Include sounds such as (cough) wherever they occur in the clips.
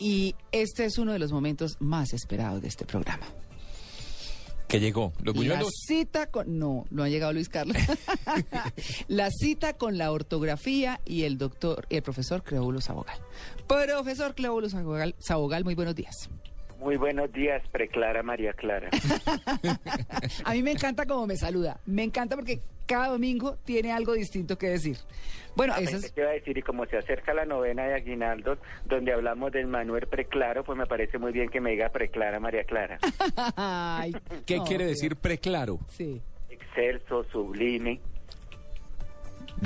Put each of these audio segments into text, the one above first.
Y este es uno de los momentos más esperados de este programa. que llegó. Los La buñuelos. cita con... No, no ha llegado Luis Carlos. (laughs) la cita con la ortografía y el doctor y el profesor Cleóbulo Sabogal. Profesor Cleóbulo Sabogal, Sabogal, muy buenos días. Muy buenos días, Preclara María Clara. (laughs) A mí me encanta cómo me saluda. Me encanta porque cada domingo tiene algo distinto que decir. Bueno, eso es... que iba a decir, y como se acerca la novena de Aguinaldos, donde hablamos del Manuel Preclaro, pues me parece muy bien que me diga Preclara María Clara. (laughs) Ay, ¿Qué no, quiere decir preclaro? Sí. Excelso, sublime.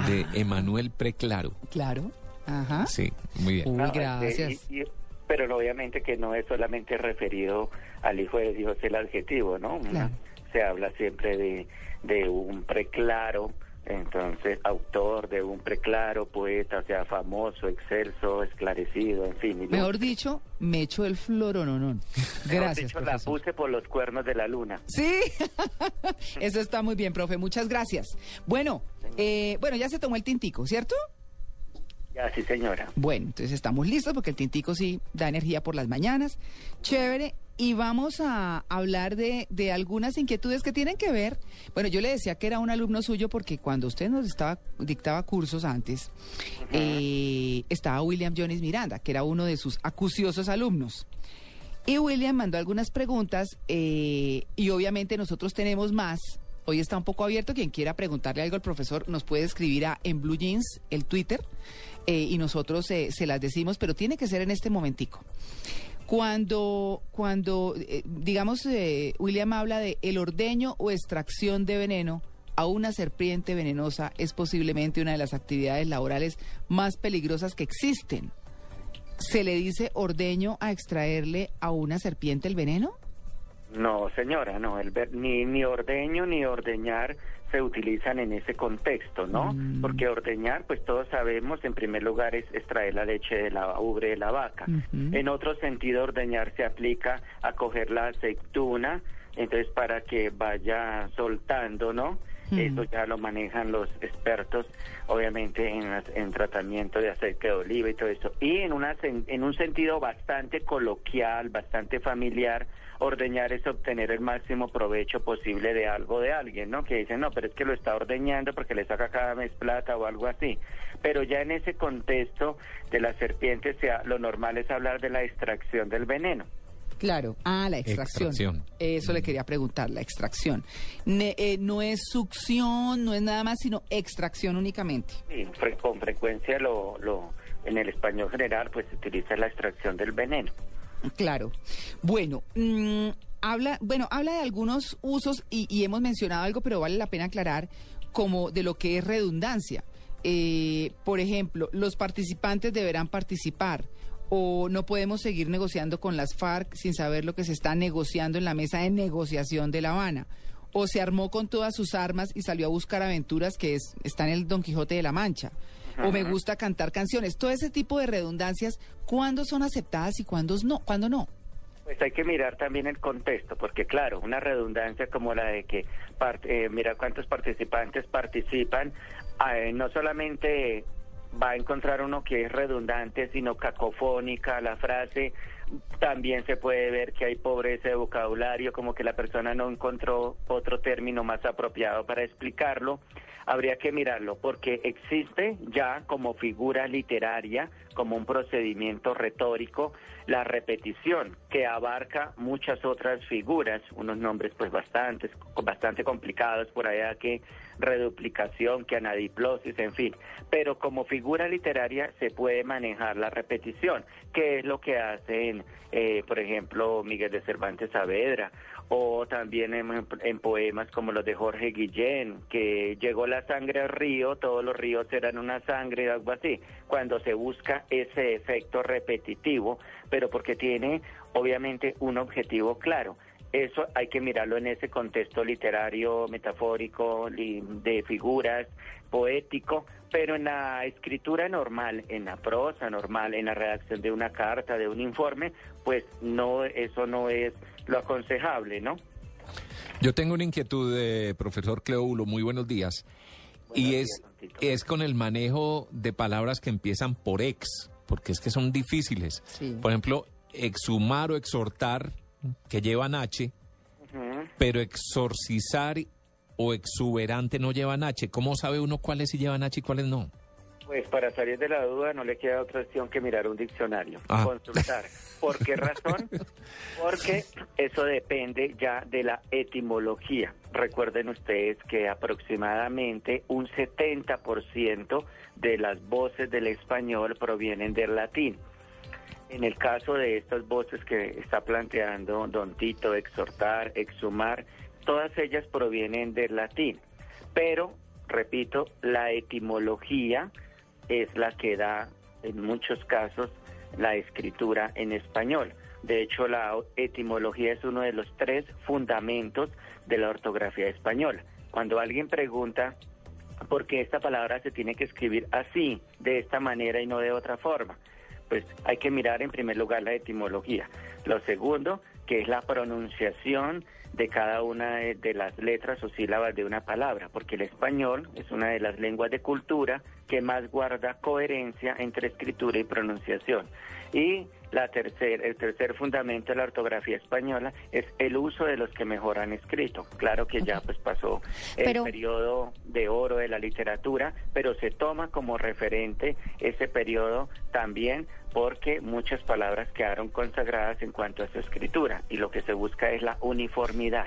De Emanuel Preclaro. Claro. Ajá. Sí, muy bien. Uy, No, este, gracias. y- y- pero obviamente que no es solamente referido al Hijo de Dios el adjetivo, ¿no? Claro. Se habla siempre de, de un preclaro, entonces autor de un preclaro, poeta, o sea, famoso, excelso, esclarecido, en fin. Mejor dicho, me echo el florononón. (laughs) Mejor Gracias, la puse por los cuernos de la luna. Sí, (laughs) eso está muy bien, profe. Muchas gracias. Bueno, eh, bueno, ya se tomó el tintico, ¿cierto? Ya, sí, señora. Bueno, entonces estamos listos porque el tintico sí da energía por las mañanas. Chévere. Y vamos a hablar de, de algunas inquietudes que tienen que ver. Bueno, yo le decía que era un alumno suyo porque cuando usted nos estaba dictaba cursos antes, eh, estaba William Jones Miranda, que era uno de sus acuciosos alumnos. Y William mandó algunas preguntas eh, y obviamente nosotros tenemos más. Hoy está un poco abierto. Quien quiera preguntarle algo al profesor nos puede escribir a en Blue Jeans, el Twitter, eh, y nosotros eh, se las decimos, pero tiene que ser en este momentico. Cuando, cuando eh, digamos, eh, William habla de el ordeño o extracción de veneno a una serpiente venenosa es posiblemente una de las actividades laborales más peligrosas que existen. ¿Se le dice ordeño a extraerle a una serpiente el veneno? No, señora, no. El ni, ni ordeño ni ordeñar se utilizan en ese contexto, ¿no? Mm. Porque ordeñar, pues todos sabemos, en primer lugar, es extraer la leche de la ubre de la vaca. En otro sentido, ordeñar se aplica a coger la aceituna, entonces para que vaya soltando, ¿no? Eso ya lo manejan los expertos, obviamente, en, las- en tratamiento de aceite de oliva y todo eso. Y en, una, en un sentido bastante coloquial, bastante familiar, ordeñar es obtener el máximo provecho posible de algo de alguien, ¿no? Que dicen, no, pero es que lo está ordeñando porque le saca cada mes plata o algo así. Pero ya en ese contexto de la serpiente, sea, lo normal es hablar de la extracción del veneno. Claro. Ah, la extracción. Extracción. Eso le quería preguntar, la extracción. Ne- eh, no es succión, no es nada más, sino extracción únicamente. Fre- con frecuencia lo, lo, en el español general, pues se utiliza la extracción del veneno. Claro. Bueno, mm, habla, bueno, habla de algunos usos y, y hemos mencionado algo, pero vale la pena aclarar como de lo que es redundancia. Eh, por ejemplo, los participantes deberán participar o no podemos seguir negociando con las FARC sin saber lo que se está negociando en la mesa de negociación de La Habana. O se armó con todas sus armas y salió a buscar aventuras que es, está en el Don Quijote de la Mancha. O me gusta cantar canciones. Todo ese tipo de redundancias, ¿cuándo son aceptadas y cuándo no? ¿Cuándo no? Pues hay que mirar también el contexto, porque claro, una redundancia como la de que eh, mira cuántos participantes participan, eh, no solamente va a encontrar uno que es redundante, sino cacofónica la frase. También se puede ver que hay pobreza de vocabulario, como que la persona no encontró otro término más apropiado para explicarlo. Habría que mirarlo porque existe ya como figura literaria, como un procedimiento retórico, la repetición que abarca muchas otras figuras, unos nombres pues bastantes, bastante complicados por allá que reduplicación, que anadiplosis, en fin. Pero como figura literaria se puede manejar la repetición, que es lo que hacen, eh, por ejemplo, Miguel de Cervantes Saavedra, o también en, en poemas como los de Jorge Guillén, que llegó la sangre al río, todos los ríos eran una sangre, algo así, cuando se busca ese efecto repetitivo, pero porque tiene obviamente un objetivo claro. Eso hay que mirarlo en ese contexto literario, metafórico, de figuras, poético, pero en la escritura normal, en la prosa normal, en la redacción de una carta, de un informe, pues no, eso no es lo aconsejable, ¿no? Yo tengo una inquietud, eh, profesor Cleóbulo, muy buenos días. Y es, es con el manejo de palabras que empiezan por ex, porque es que son difíciles. Sí. Por ejemplo, exhumar o exhortar, que llevan H, pero exorcizar o exuberante no llevan H. ¿Cómo sabe uno cuáles sí llevan H y cuáles no? Pues para salir de la duda no le queda otra opción que mirar un diccionario, Ah. consultar. ¿Por qué razón? (laughs) Porque eso depende ya de la etimología. Recuerden ustedes que aproximadamente un 70% de las voces del español provienen del latín. En el caso de estas voces que está planteando Don Tito, exhortar, exhumar, todas ellas provienen del latín. Pero, repito, la etimología es la que da en muchos casos la escritura en español. De hecho, la etimología es uno de los tres fundamentos de la ortografía española. Cuando alguien pregunta por qué esta palabra se tiene que escribir así, de esta manera y no de otra forma, pues hay que mirar en primer lugar la etimología. Lo segundo, que es la pronunciación de cada una de, las letras o sílabas de una palabra, porque el español es una de las lenguas de cultura que más guarda coherencia entre escritura y pronunciación. Y la tercer, el tercer fundamento de la ortografía española es el uso de los que mejor han escrito. Claro que ya pues pasó el Pero- periodo de oro de la literatura, pero se toma como referente ese periodo también porque muchas palabras quedaron consagradas en cuanto a su escritura y lo que se busca es la uniformidad.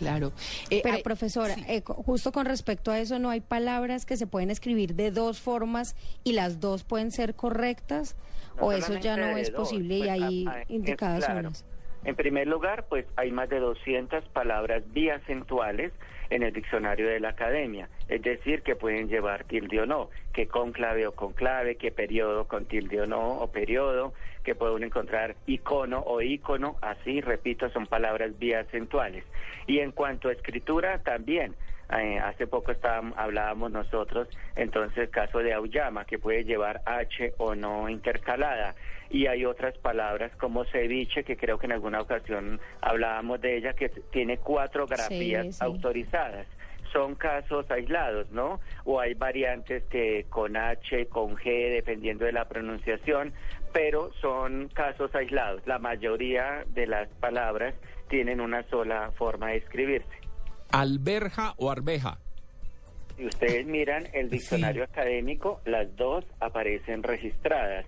Claro. Eh, Pero profesora, sí. eh, justo con respecto a eso, ¿no hay palabras que se pueden escribir de dos formas y las dos pueden ser correctas? No ¿O eso ya no es dos, posible y pues, hay indicadas claro. unas? En primer lugar, pues hay más de 200 palabras biacentuales en el diccionario de la academia, es decir, que pueden llevar tilde o no, que conclave o conclave, que periodo con tilde o no, o periodo, que pueden encontrar icono o ícono, así, repito, son palabras biacentuales. Y en cuanto a escritura, también, eh, hace poco estábamos, hablábamos nosotros, entonces, el caso de auyama, que puede llevar H o no intercalada. Y hay otras palabras como ceviche, que creo que en alguna ocasión hablábamos de ella, que tiene cuatro grafías Sí, sí. autorizadas. Son casos aislados, ¿no? O hay variantes que con H, con G, dependiendo de la pronunciación, pero son casos aislados. La mayoría de las palabras tienen una sola forma de escribirse. ¿Alberja o arveja? Si ustedes miran el diccionario académico, las dos aparecen registradas.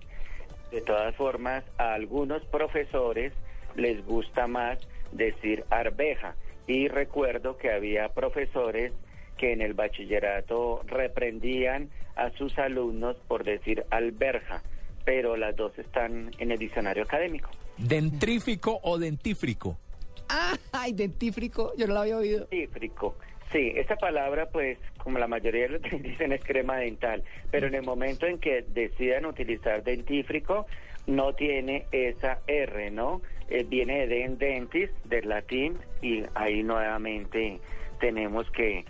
De todas formas, a algunos profesores les gusta más decir arveja. Y recuerdo que había profesores que en el bachillerato reprendían a sus alumnos por decir alberja, pero las dos están en el diccionario académico. ¿Dentrífico o dentífrico? Ah, dentífrico, yo no lo había oído. Dentífrico. Sí, esa palabra, pues, como la mayoría de los (laughs) dicen, es crema dental, pero en el momento en que decidan utilizar dentífrico, no tiene esa R, ¿no? Eh, viene de den dentis, del latín, y ahí nuevamente tenemos que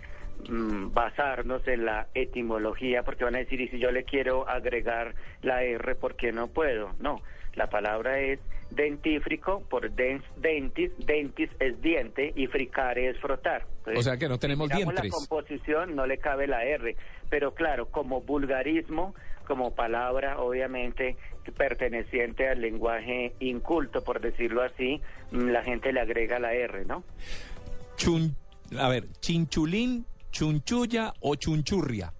mm, basarnos en la etimología, porque van a decir, y si yo le quiero agregar la R, ¿por qué no puedo? No, la palabra es dentífrico, por dens, dentis, dentis es diente y fricare es frotar. O sea que no tenemos si dientes. la composición no le cabe la R, pero claro, como vulgarismo, como palabra obviamente perteneciente al lenguaje inculto, por decirlo así, mm, la gente le agrega la R, ¿no? Chun- a ver, chinchulín, chunchulla o chunchurria.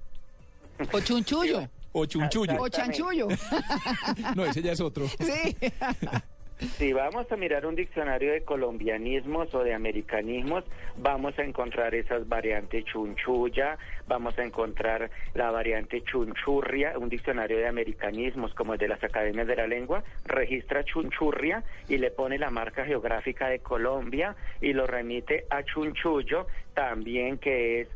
O chunchullo. O chunchullo. O chanchullo. (laughs) No, ese ya es otro. Sí. (laughs) Si vamos a mirar un diccionario de colombianismos o de americanismos, vamos a encontrar esas variantes chunchulla, vamos a encontrar la variante chunchurria, un diccionario de americanismos como el de las academias de la lengua, registra chunchurria y le pone la marca geográfica de Colombia y lo remite a chunchullo, también que es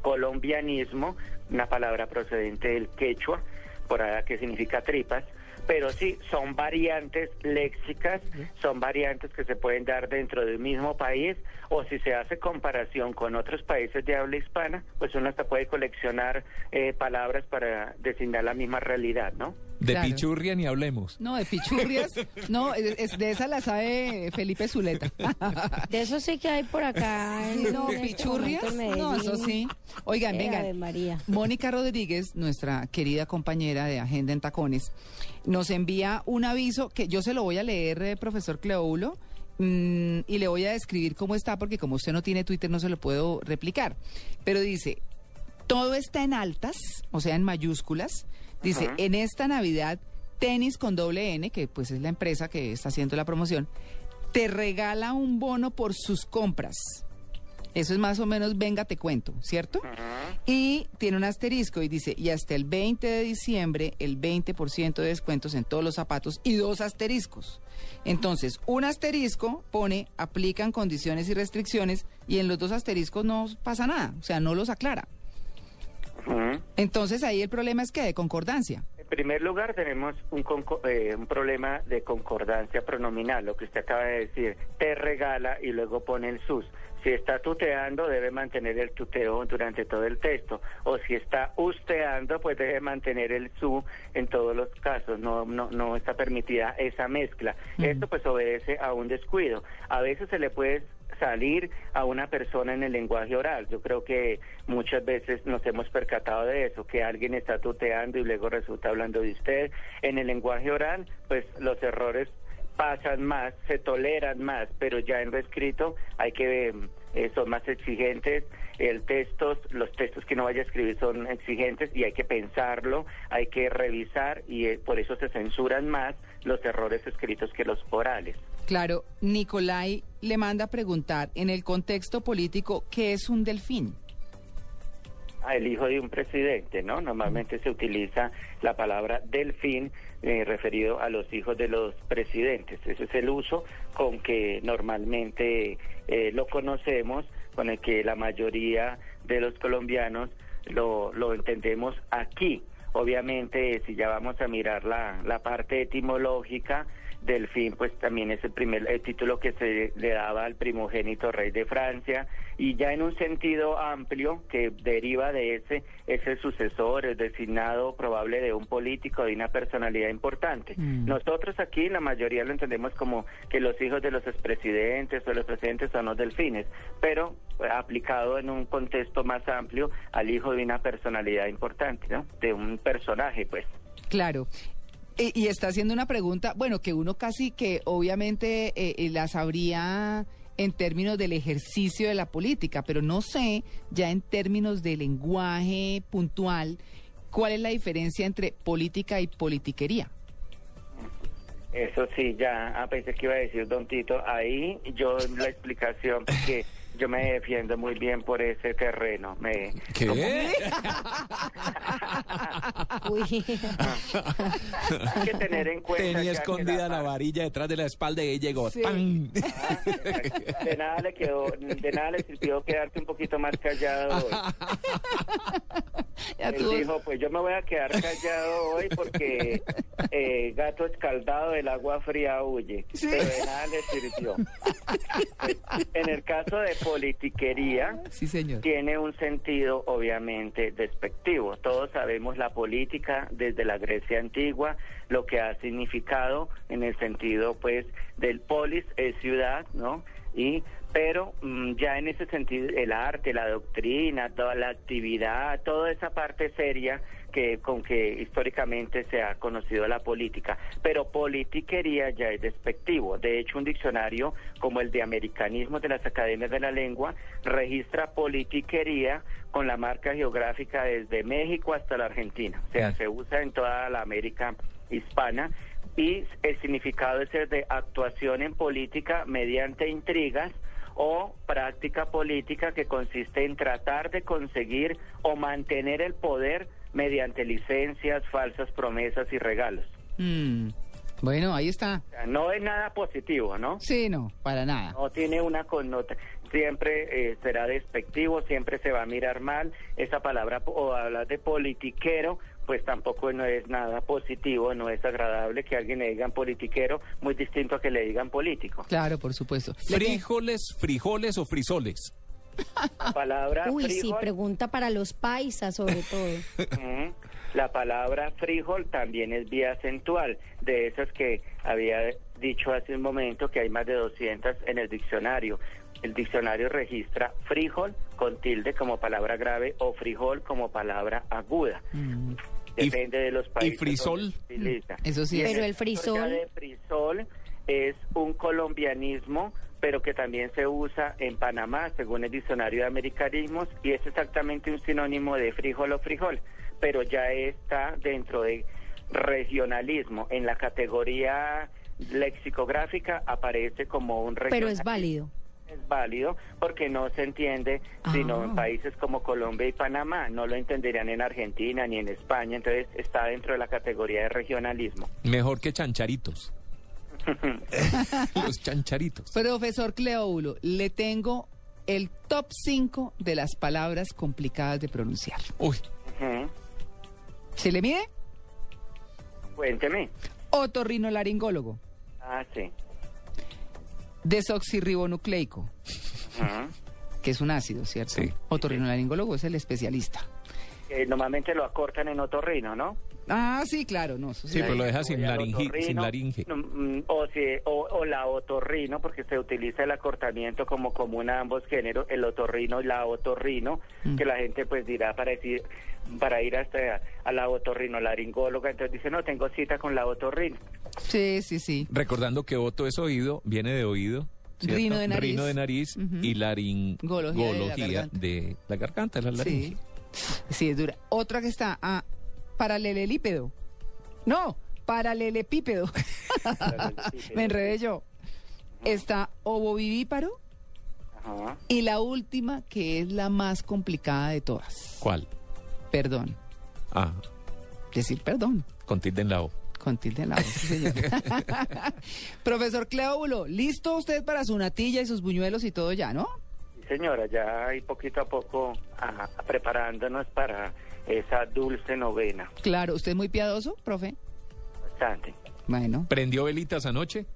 colombianismo, una palabra procedente del quechua temporada que significa tripas, pero sí son variantes léxicas, son variantes que se pueden dar dentro del mismo país o si se hace comparación con otros países de habla hispana, pues uno hasta puede coleccionar eh, palabras para designar la misma realidad, ¿no? De Claro. pichurria ni hablemos. No, de pichurrias. No, es, es- de esa la sabe Felipe Zuleta. (laughs) De eso sí que hay por acá. Sí, no, en este pichurrias. No, eso sí. Oigan, Eh, vengan. María. Mónica Rodríguez, nuestra querida compañera de Agenda en Tacones, nos envía un aviso que yo se lo voy a leer, eh, profesor Cleóbulo, mm, y le voy a describir cómo está, porque como usted no tiene Twitter no se lo puedo replicar. Pero dice, todo está en altas, o sea, en mayúsculas. Dice, Ajá. en esta Navidad, tenis con doble N, que pues es la empresa que está haciendo la promoción, te regala un bono por sus compras. Eso es más o menos, venga, te cuento, ¿cierto? Y tiene un asterisco y dice, y hasta el 20 de diciembre, el 20% de descuentos en todos los zapatos y dos asteriscos. Entonces, un asterisco pone, aplican condiciones y restricciones y en los dos asteriscos no pasa nada, o sea, no los aclara. Entonces ahí el problema es que de concordancia. En primer lugar, tenemos un, eh, un problema de concordancia pronominal, lo que usted acaba de decir, te regala y luego pone el sus. Si está tuteando, debe mantener el tuteo durante todo el texto. O si está usteando, pues debe mantener el su en todos los casos. No, no, no está permitida esa mezcla. Esto pues obedece a un descuido. A veces se le puede salir a una persona en el lenguaje oral. Yo creo que muchas veces nos hemos percatado de eso, que alguien está tuteando y luego resulta hablando de usted. En el lenguaje oral, pues los errores pasan más, se toleran más, pero ya en lo escrito hay que eh, son más exigentes, el textos, los textos que no vaya a escribir son exigentes y hay que pensarlo, hay que revisar y eh, por eso se censuran más los errores escritos que los orales. Claro, Nicolai le manda a preguntar, en el contexto político, ¿qué es un delfín? Ah, el hijo de un presidente, ¿no? Normalmente se utiliza la palabra delfín eh, referido a los hijos de los presidentes. Ese es el uso con que normalmente eh, lo conocemos, con el que la mayoría de los colombianos lo, lo entendemos aquí. Obviamente, si ya vamos a mirar la, la parte etimológica, Delfín, pues también es el primer el título que se le daba al primogénito rey de Francia y ya en un sentido amplio que deriva de ese es el sucesor, el designado probable de un político, de una personalidad importante. Mm. Nosotros aquí la mayoría lo entendemos como que los hijos de los expresidentes o los presidentes son los delfines, pero aplicado en un contexto más amplio al hijo de una personalidad importante, ¿no? De un personaje, pues. Claro. Y, y está haciendo una pregunta, bueno, que uno casi que obviamente eh, eh, la sabría en términos del ejercicio de la política, pero no sé ya en términos de lenguaje puntual cuál es la diferencia entre política y politiquería. Eso sí, ya ah, pensé que iba a decir Don Tito. Ahí yo la explicación, porque yo me defiendo muy bien por ese terreno. Me, ¿Qué? (laughs) Uy. hay que tener en cuenta. Tenía escondida la varilla detrás de la espalda y ahí llegó. Sí. ¡tan! De nada le quedó, de nada le sirvió quedarse un poquito más callado hoy. (laughs) Él dijo, pues yo me voy a quedar callado hoy porque eh, gato escaldado del agua fría huye. Pero de nada le sirvió. En el caso de politiquería, Sí, señor. tiene un sentido obviamente despectivo. Todos sabemos la política desde la Grecia antigua, lo que ha significado en el sentido pues del polis es ciudad, ¿no? Y pero mm, ya en ese sentido el arte, la doctrina, toda la actividad, toda esa parte seria que con que históricamente se ha conocido la política, pero politiquería ya es despectivo. De hecho, un diccionario como el de americanismo de las academias de la lengua registra politiquería con la marca geográfica desde México hasta la Argentina. O sea, se usa en toda la América hispana y el significado es el de actuación en política mediante intrigas o práctica política que consiste en tratar de conseguir o mantener el poder mediante licencias, falsas promesas y regalos. Mm, Bueno, ahí está. O sea, no es nada positivo, ¿no? Sí, no, para nada. No tiene una connota, siempre eh, será despectivo, siempre se va a mirar mal esa palabra o hablar de politiquero pues tampoco no es nada positivo, no es agradable que a alguien le digan politiquero, muy distinto a que le digan político. Claro, por supuesto. Le- ¿Frijoles, frijoles o frisoles? La palabra Uy, sí, frijol, pregunta para los paisas sobre todo. La palabra frijol también es vía acentual, de esas que había dicho hace un momento que hay más de 200 en el diccionario. El diccionario registra frijol con tilde como palabra grave o frijol como palabra aguda. Mm, ¿Y- Depende de los países. frisol? se utiliza. Eso sí Y es. Pero el frisol- de frisol es un colombianismo, pero que también se usa en Panamá, según el diccionario de americanismos, y es exactamente un sinónimo de frijol o frijol, pero ya está dentro de regionalismo. En la categoría lexicográfica aparece como un Pero es regionalismo. válido. Es válido porque no se entiende sino Ah. en países como Colombia y Panamá. No lo entenderían en Argentina ni en España. Entonces está dentro de la categoría de regionalismo. Mejor que chancharitos. (laughs) Los chancharitos. Profesor Cleóbulo, le tengo el top 5 de las palabras complicadas de pronunciar. Uy. ¿Se le mide? Cuénteme. Otorrinolaringólogo. Ah, sí. Desoxirribonucleico, que es un ácido, ¿cierto? Sí. Otorrinolaringólogo es el especialista. Eh, normalmente lo acortan en otorrino, ¿no? Ah, sí, claro, no. eso Sí, pero lo deja sin laringe- sin otorrino, laringe. mm, O, si- o, o la otorrino, porque se utiliza el acortamiento como común a ambos géneros, el otorrino y la otorrino, Mm. que la gente pues dirá para decir para ir hasta a la otorrinolaringóloga, entonces dice, no, tengo cita con la otorrino. Sí, sí, sí. Recordando que oto es oído, viene de oído. ¿cierto? Rino de nariz. Rino de nariz Ujú. y laringología Gología de la garganta. de la garganta, la laringe. Sí. Sí, es dura. Otra que está, ah, paralelelípedo. No, paralelepípedo. (laughs) Me enredé yo. Está ovovivíparo Ajá. y la última que es la más complicada de todas. ¿Cuál? Perdón. Ah, Decir perdón. con tilde en la O. Con tilde en la voz, sí, señor. (laughs) Profesor Cleóbulo, ¿listo usted para su natilla y sus buñuelos y todo ya, no? Sí, señora, ya hay poquito a poco preparándonos para esa dulce novena. Claro, ¿usted es muy piadoso, profe? Bastante. Bueno. ¿Prendió velitas anoche?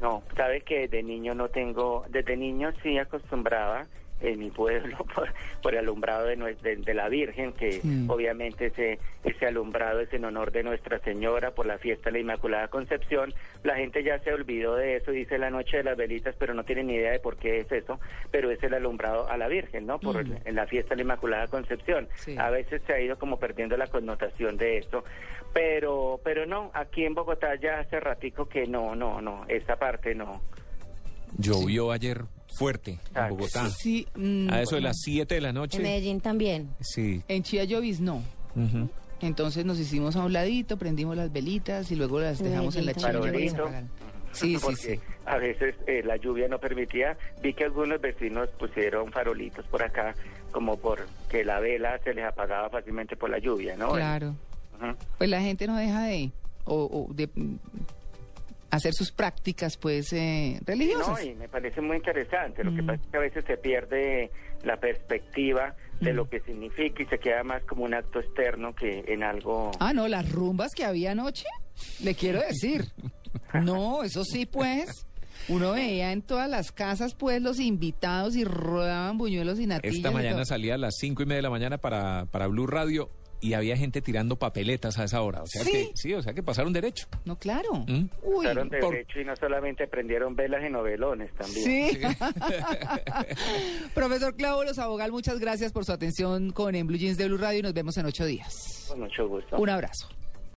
No, sabe que de niño no tengo, desde niño sí acostumbraba en mi pueblo (laughs) por, por el alumbrado de, nue- de, de la Virgen, que Sí. obviamente ese, ese alumbrado es en honor de Nuestra Señora por la fiesta de la Inmaculada Concepción. La gente ya se olvidó de eso, dice la noche de las velitas, pero no tiene ni idea de por qué es eso, pero es el alumbrado a la Virgen, ¿no? Por Mm. en la fiesta de la Inmaculada Concepción. Sí. A veces se ha ido como perdiendo la connotación de eso, pero pero no, aquí en Bogotá ya hace ratico que no, no, no, esa parte no. Llovió ayer fuerte en Bogotá. Sí. mm, A eso de las 7 de la En noche. Medellín también. Sí. En Chía lloviznó. Ujú. Entonces nos hicimos a un ladito, prendimos las velitas y luego las En dejamos en la chilla. Sí, sí, porque sí. a veces eh, la lluvia no permitía. Vi que algunos vecinos pusieron farolitos por acá, como por que la vela se les apagaba fácilmente por la lluvia, ¿no? Claro. Pues la gente no deja de, o, o de hacer sus prácticas, pues, eh, religiosas. No, y me parece muy interesante. Lo que Mm. pasa es que a veces se pierde la perspectiva de Mm. lo que significa y se queda más como un acto externo que en algo. Ah, no, las rumbas que había anoche, le quiero decir. (laughs) No, eso sí, pues. Uno veía en todas las casas, pues, los invitados y rodaban buñuelos y natillas. Esta mañana salía a las cinco y media de la mañana para, para Blue Radio y había gente tirando papeletas a esa hora. O sea ¿Sí? que sí, o sea que pasaron derecho. No, claro. ¿Mm? Uy, Pasaron por- derecho y no solamente prendieron velas y novelones también. Sí. (laughs) Profesor Cláudio Abogal, muchas gracias por su atención con En Blue Jeans de Blue Radio y nos vemos en ocho días. Con mucho gusto. Un abrazo.